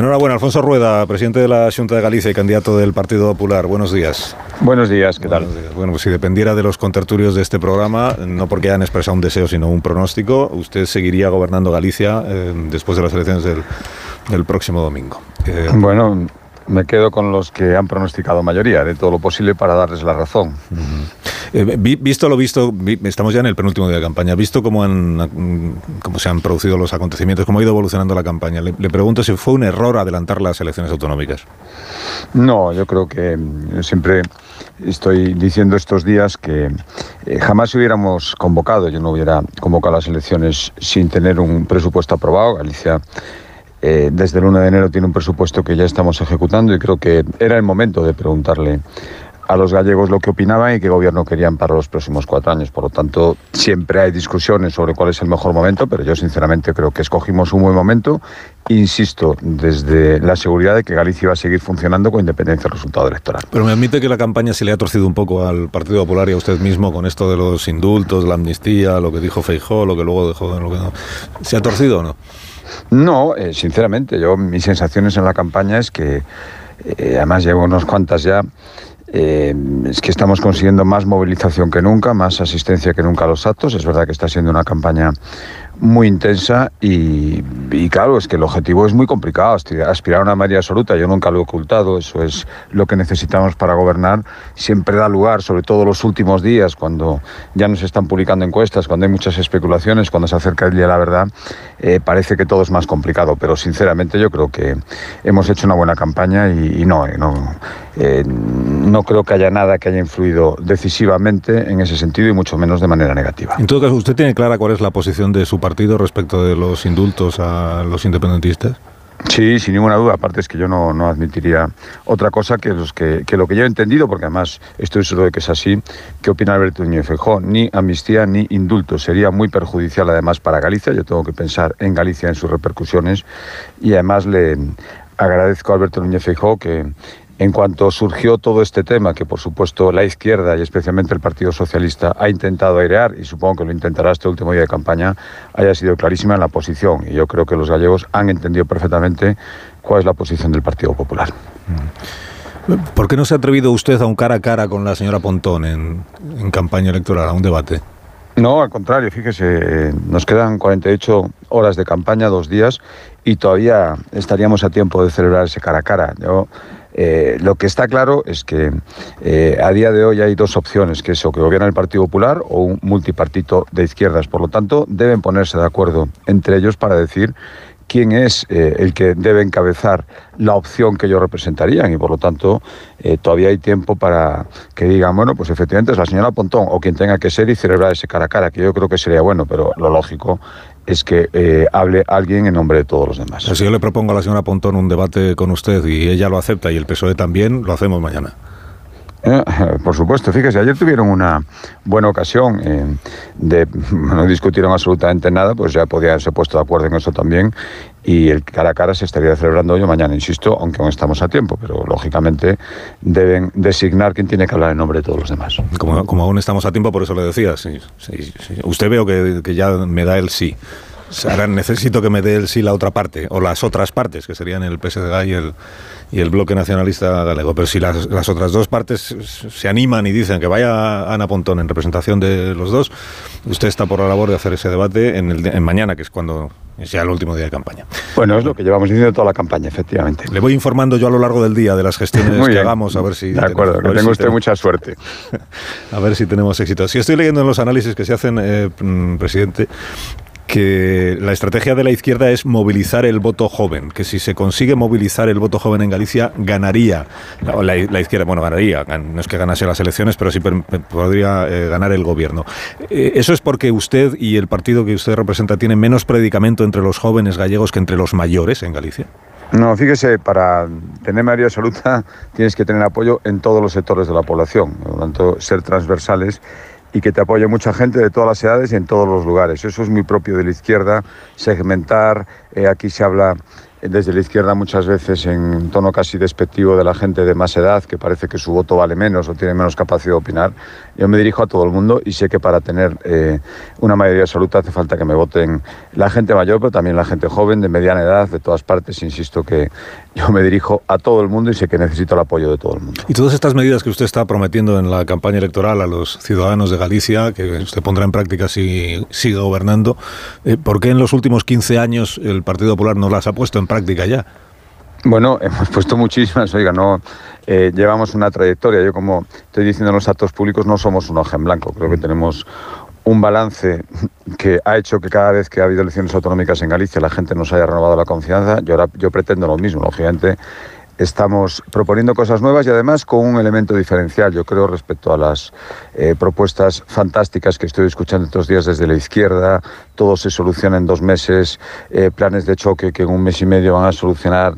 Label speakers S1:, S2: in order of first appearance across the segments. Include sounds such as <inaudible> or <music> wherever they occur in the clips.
S1: Enhorabuena, Alfonso Rueda, presidente de la Junta de Galicia y candidato del Partido Popular. Buenos días.
S2: Buenos días, ¿qué tal?
S1: Bueno, pues si dependiera de los contertulios de este programa, no porque hayan expresado un deseo, sino un pronóstico, usted seguiría gobernando Galicia eh, después de las elecciones del, próximo domingo.
S2: Eh, bueno, me quedo con los que han pronosticado mayoría, haré todo lo posible para darles la razón.
S1: Eh, visto lo visto, estamos ya en el penúltimo día de campaña, visto cómo, han, cómo se han producido los acontecimientos, cómo ha ido evolucionando la campaña, le, pregunto si fue un error adelantar las elecciones autonómicas.
S2: No, yo creo que mm, siempre estoy diciendo estos días que eh, jamás hubiéramos convocado, yo no hubiera convocado las elecciones sin tener un presupuesto aprobado. Galicia eh, desde el 1 de enero tiene un presupuesto que ya estamos ejecutando y creo que era el momento de preguntarle a los gallegos lo que opinaban y qué gobierno querían para los próximos cuatro años. Por lo tanto, siempre hay discusiones sobre cuál es el mejor momento, pero yo sinceramente creo que escogimos un buen momento. Insisto, desde la seguridad de que Galicia va a seguir funcionando con independencia del resultado electoral.
S1: Pero me admite que la campaña se le ha torcido un poco al Partido Popular y a usted mismo con esto de los indultos, la amnistía, lo que dijo Feijó, lo que luego dejó, lo que no. ¿Se ha torcido o no?
S2: No, eh, sinceramente, yo mis sensaciones en la campaña es que, eh, además llevo unos cuantas ya, eh, es que estamos consiguiendo más movilización que nunca, más asistencia que nunca a los actos. Es verdad que está siendo una campaña muy intensa y, claro, es que el objetivo es muy complicado, aspirar a una mayoría absoluta, yo nunca lo he ocultado, eso es lo que necesitamos para gobernar, siempre da lugar, sobre todo los últimos días, cuando ya nos están publicando encuestas, cuando hay muchas especulaciones, cuando se acerca el día de la verdad, eh, parece que todo es más complicado, pero sinceramente yo creo que hemos hecho una buena campaña y, no, eh, no, eh, no creo que haya nada que haya influido decisivamente en ese sentido y mucho menos de manera negativa.
S1: En todo caso, ¿usted tiene clara cuál es la posición de su partido? respecto de los indultos a los independentistas?
S2: Sí, sin ninguna duda. Aparte es que yo no, no admitiría otra cosa que, los que, que, lo que yo he entendido, porque además estoy seguro de que es así, ¿qué opina Alberto Núñez Feijóo? Ni amnistía ni indulto. Sería muy perjudicial además para Galicia. Yo tengo que pensar en Galicia, en sus repercusiones. Y además le agradezco a Alberto Núñez Feijóo que en cuanto surgió todo este tema, que por supuesto la izquierda y especialmente el Partido Socialista ha intentado airear, y supongo que lo intentará este último día de campaña, haya sido clarísima en la posición. Y yo creo que los gallegos han entendido perfectamente cuál es la posición del Partido Popular.
S1: Mm. ¿Por qué no se ha atrevido usted a un cara a cara con la señora Pontón en, en campaña electoral, a un debate?
S2: No, al contrario, fíjese, nos quedan 48 horas de campaña, dos días, y todavía estaríamos a tiempo de celebrar ese cara a cara. Yo eh, lo que está claro es que eh, a día de hoy hay dos opciones, que es o que gobierna el Partido Popular o un multipartito de izquierdas. Por lo tanto, deben ponerse de acuerdo entre ellos para decir quién es eh, el que debe encabezar la opción que ellos representarían y por lo tanto todavía hay tiempo para que digan, bueno, pues efectivamente es la señora Pontón o quien tenga que ser y celebrar ese cara a cara, que yo creo que sería bueno, pero lo lógico es que eh, hable alguien en nombre de todos los demás.
S1: Si yo le propongo a la señora Pontón un debate con usted y ella lo acepta y el PSOE también, lo hacemos mañana.
S2: Eh, por supuesto, fíjese, ayer tuvieron una buena ocasión eh, de, no discutieron absolutamente nada, pues ya podían haberse puesto de acuerdo en eso también y el cara a cara se estaría celebrando hoy o mañana, insisto, aunque aún estamos a tiempo, pero lógicamente deben designar quién tiene que hablar en nombre de todos los demás.
S1: Como, aún estamos a tiempo, por eso le decía, sí, usted veo que, que ya me da el sí. Ahora necesito que me dé el sí la otra parte, o las otras partes, que serían el PSG y el, y el bloque nacionalista galego. Pero si las, las, otras dos partes se animan y dicen que vaya Ana Pontón en representación de los dos, usted está por la labor de hacer ese debate en, el, en mañana, que es cuando es ya el último día de campaña.
S2: Bueno, es lo que llevamos diciendo toda la campaña, efectivamente.
S1: Le voy informando yo a lo largo del día de las gestiones que hagamos, a ver si...
S2: De acuerdo, que tenga usted mucha suerte. <laughs>
S1: A ver si tenemos éxito. Si estoy leyendo en los análisis que se hacen, eh, mm, presidente, que la estrategia de la izquierda es movilizar el voto joven, que si se consigue movilizar el voto joven en Galicia, ganaría, la, izquierda, bueno, ganaría, no es que ganase las elecciones, pero sí podría eh, ganar el gobierno. Eh, ¿Eso es porque usted y el partido que usted representa tienen menos predicamento entre los jóvenes gallegos que entre los mayores en Galicia?
S2: No, fíjese, para tener mayoría absoluta tienes que tener apoyo en todos los sectores de la población, por lo tanto, ser transversales y que te apoye mucha gente de todas las edades y en todos los lugares. Eso es muy propio de la izquierda, segmentar, eh, aquí se habla desde la izquierda muchas veces en tono casi despectivo de la gente de más edad, que parece que su voto vale menos o tiene menos capacidad de opinar. Yo me dirijo a todo el mundo y sé que para tener eh, una mayoría absoluta hace falta que me voten la gente mayor, pero también la gente joven, de mediana edad, de todas partes. Insisto que yo me dirijo a todo el mundo y sé que necesito el apoyo de todo el mundo.
S1: Y todas estas medidas que usted está prometiendo en la campaña electoral a los ciudadanos de Galicia, que usted pondrá en práctica si sigue gobernando, eh, ¿por qué en los últimos 15 años el Partido Popular no las ha puesto en práctica ya?
S2: Bueno, <laughs> hemos puesto muchísimas, oiga, no eh, llevamos una trayectoria. Yo, como estoy diciendo en los actos públicos, no somos un hoja en blanco. Creo que tenemos un balance que ha hecho que cada vez que ha habido elecciones autonómicas en Galicia la gente nos haya renovado la confianza. Yo, ahora, yo pretendo lo mismo, lógicamente estamos proponiendo cosas nuevas y además con un elemento diferencial, yo creo, respecto a las eh, propuestas fantásticas que estoy escuchando estos días desde la izquierda. Todo se soluciona en dos meses, eh, planes de choque que en un mes y medio van a solucionar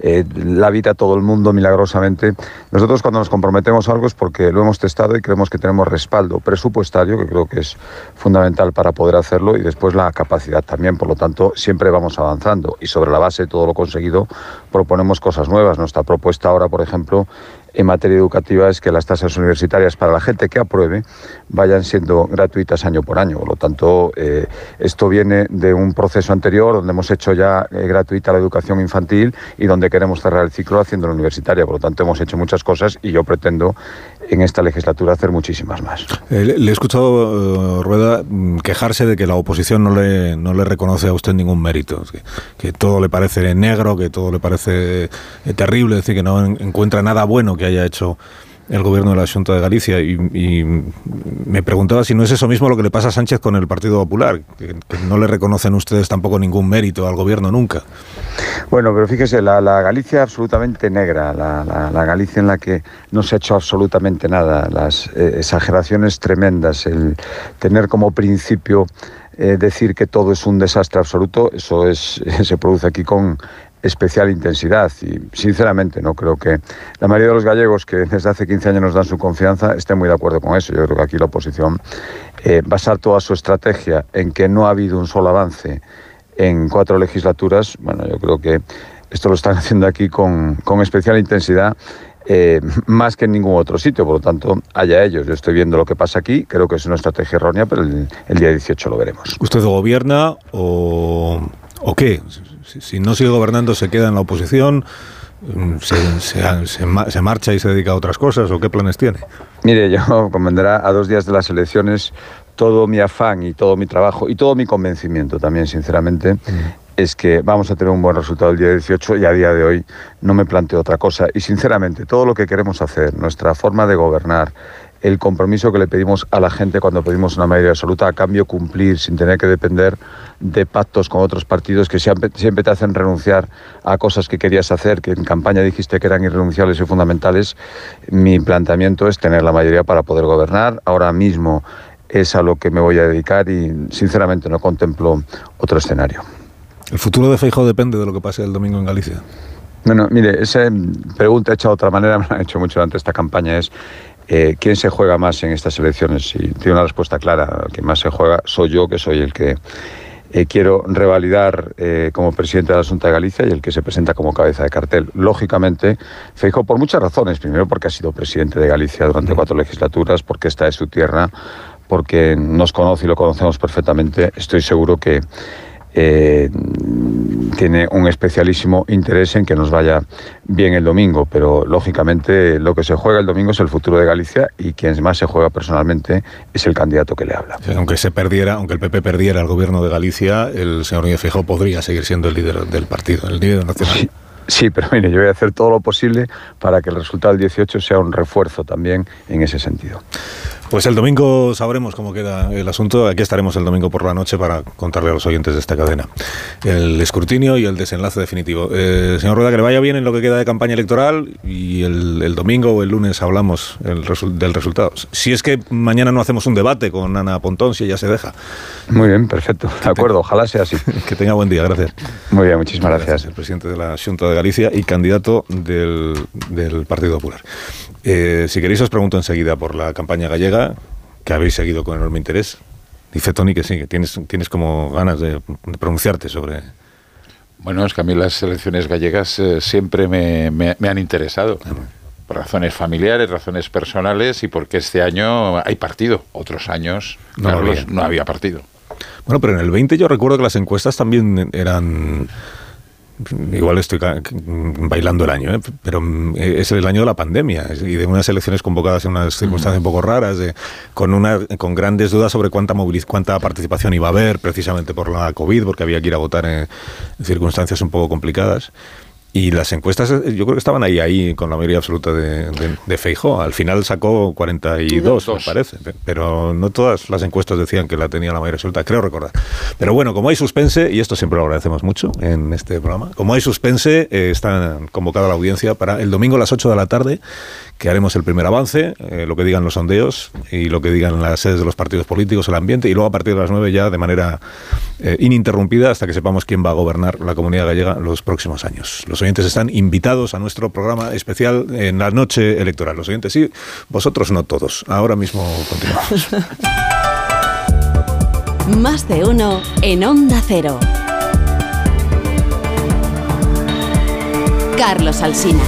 S2: eh, la vida a todo el mundo milagrosamente. Nosotros cuando nos comprometemos a algo es porque lo hemos testado y creemos que tenemos respaldo presupuestario, que creo que es fundamental para poder hacerlo, y después la capacidad también. Por lo tanto, siempre vamos avanzando y sobre la base de todo lo conseguido proponemos cosas nuevas nuestra propuesta ahora, por ejemplo, en materia educativa es que las tasas universitarias para la gente que apruebe vayan siendo gratuitas año por año. Por lo tanto, eh, esto viene de un proceso anterior donde hemos hecho ya eh, gratuita la educación infantil y donde queremos cerrar el ciclo haciendo la universitaria. Por lo tanto, hemos hecho muchas cosas y yo pretendo en esta legislatura hacer muchísimas más.
S1: Eh, le he escuchado, Rueda, mm, quejarse de que la oposición no le, no le reconoce a usted ningún mérito, que, que todo le parece negro, que todo le parece terrible, es decir, que no encuentra nada bueno que haya hecho el gobierno de la Junta de Galicia y, me preguntaba si no es eso mismo lo que le pasa a Sánchez con el Partido Popular, que, no le reconocen ustedes tampoco ningún mérito al gobierno nunca.
S2: Bueno, pero fíjese, la, Galicia absolutamente negra, la, Galicia en la que no se ha hecho absolutamente nada, las eh, exageraciones tremendas, el tener como principio eh, decir que todo es un desastre absoluto, eso es, <laughs> se produce aquí con especial intensidad y sinceramente no creo que la mayoría de los gallegos que desde hace 15 años nos dan su confianza estén muy de acuerdo con eso. Yo creo que aquí la oposición eh, basar toda su estrategia en que no ha habido un solo avance en cuatro legislaturas, bueno, yo creo que esto lo están <laughs> haciendo aquí con, con especial intensidad. Eh, más que en ningún otro sitio, por lo tanto, haya ellos. Yo estoy viendo lo que pasa aquí, creo que es una estrategia errónea, pero el, el día 18 lo veremos.
S1: ¿Usted gobierna o, o qué? Si, no sigue gobernando, se queda en la oposición, mm, se, marcha y se dedica a otras cosas, o qué planes tiene?
S2: Mire, yo <laughs> convendrá a dos días de las elecciones todo mi afán y todo mi trabajo y todo mi convencimiento también, sinceramente, mm. es que vamos a tener un buen resultado el día 18 y a día de hoy no me planteo otra cosa. Y sinceramente, todo lo que queremos hacer, nuestra forma de gobernar, el compromiso que le pedimos a la gente cuando pedimos una mayoría absoluta, a cambio cumplir sin tener que depender de pactos con otros partidos que siempre, te hacen renunciar a cosas que querías hacer, que en campaña dijiste que eran irrenunciables y fundamentales. Mi planteamiento es tener la mayoría para poder gobernar. Ahora mismo es a lo que me voy a dedicar y sinceramente no contemplo otro escenario.
S1: ¿El futuro de Feijóo depende de lo que pase el domingo en Galicia?
S2: Bueno, mire, esa pregunta hecha de otra manera, <laughs> me la han hecho mucho durante esta campaña, es eh, ¿quién se juega más en estas elecciones? Y tiene una respuesta clara, el que más se juega soy yo, que soy el que eh, quiero revalidar eh, como presidente de la Junta de Galicia y el que se presenta como cabeza de cartel. Lógicamente, Feijo por muchas razones. Primero porque ha sido presidente de Galicia durante cuatro legislaturas, porque esta es su tierra, porque nos conoce y lo conocemos perfectamente. Estoy seguro que eh, tiene un especialísimo interés en que nos vaya bien el domingo, pero lógicamente lo que se juega el domingo es el futuro de Galicia y quien más se juega personalmente es el candidato que le habla.
S1: aunque se perdiera, aunque el PP perdiera el gobierno de Galicia, el señor Núñez Feijóo podría seguir siendo el líder del partido, el líder nacional.
S2: Sí. pero mire, yo voy a hacer todo lo posible para que el resultado del 18 sea un refuerzo también en ese sentido.
S1: Pues el domingo sabremos cómo queda el asunto. Aquí estaremos el domingo por la noche para contarle a los oyentes de esta cadena el escrutinio y el desenlace definitivo. Eh, señor Rueda, que le vaya bien en lo que queda de campaña electoral y el, domingo o el lunes hablamos del resultado. Si es que mañana no hacemos un debate con Ana Pontón, si ella se deja.
S2: Muy bien, perfecto. De acuerdo, ojalá sea así. <laughs>
S1: que tenga buen día, gracias.
S2: Muy bien, muchísimas gracias.
S1: El presidente de la Junta de Galicia y candidato del, del Partido Popular. Eh, si queréis os pregunto enseguida por la campaña gallega, que habéis seguido con enorme interés. Dice Tony que sí, que tienes, tienes como ganas de, pronunciarte sobre...
S3: Bueno, es que a mí las elecciones gallegas eh, siempre me, han interesado. Por razones familiares, razones personales y porque este año hay partido. Otros años, no, había. no había partido.
S1: Bueno, pero en el 20 yo recuerdo que las encuestas también eran igual estoy bailando el año, ¿eh? pero mm, es el año de la pandemia y de unas elecciones convocadas en unas circunstancias un poco raras, con, una, con grandes dudas sobre cuánta, cuánta participación iba a haber precisamente por la COVID, porque había que ir a votar en circunstancias un poco complicadas. Y las encuestas, eh, yo creo que estaban ahí, ahí con la mayoría absoluta de, de, Feijó. Al final sacó 42, me parece. Pero no todas las encuestas decían que la tenía la mayoría absoluta, creo recordar. Pero bueno, como hay suspense, y esto siempre lo agradecemos mucho en este programa, como hay suspense, eh, está convocada la audiencia para el domingo a las 8 de la tarde, que haremos el primer avance, eh, lo que digan los sondeos y lo que digan las sedes de los partidos políticos, el ambiente, y luego a partir de las 9 ya de manera ininterrumpida hasta que sepamos quién va a gobernar la comunidad gallega los próximos años. Los oyentes están invitados a nuestro programa especial en la noche electoral. Los oyentes sí, vosotros no todos. Ahora mismo continuamos. <laughs>
S4: Más de uno en Onda Cero. Carlos Alsina.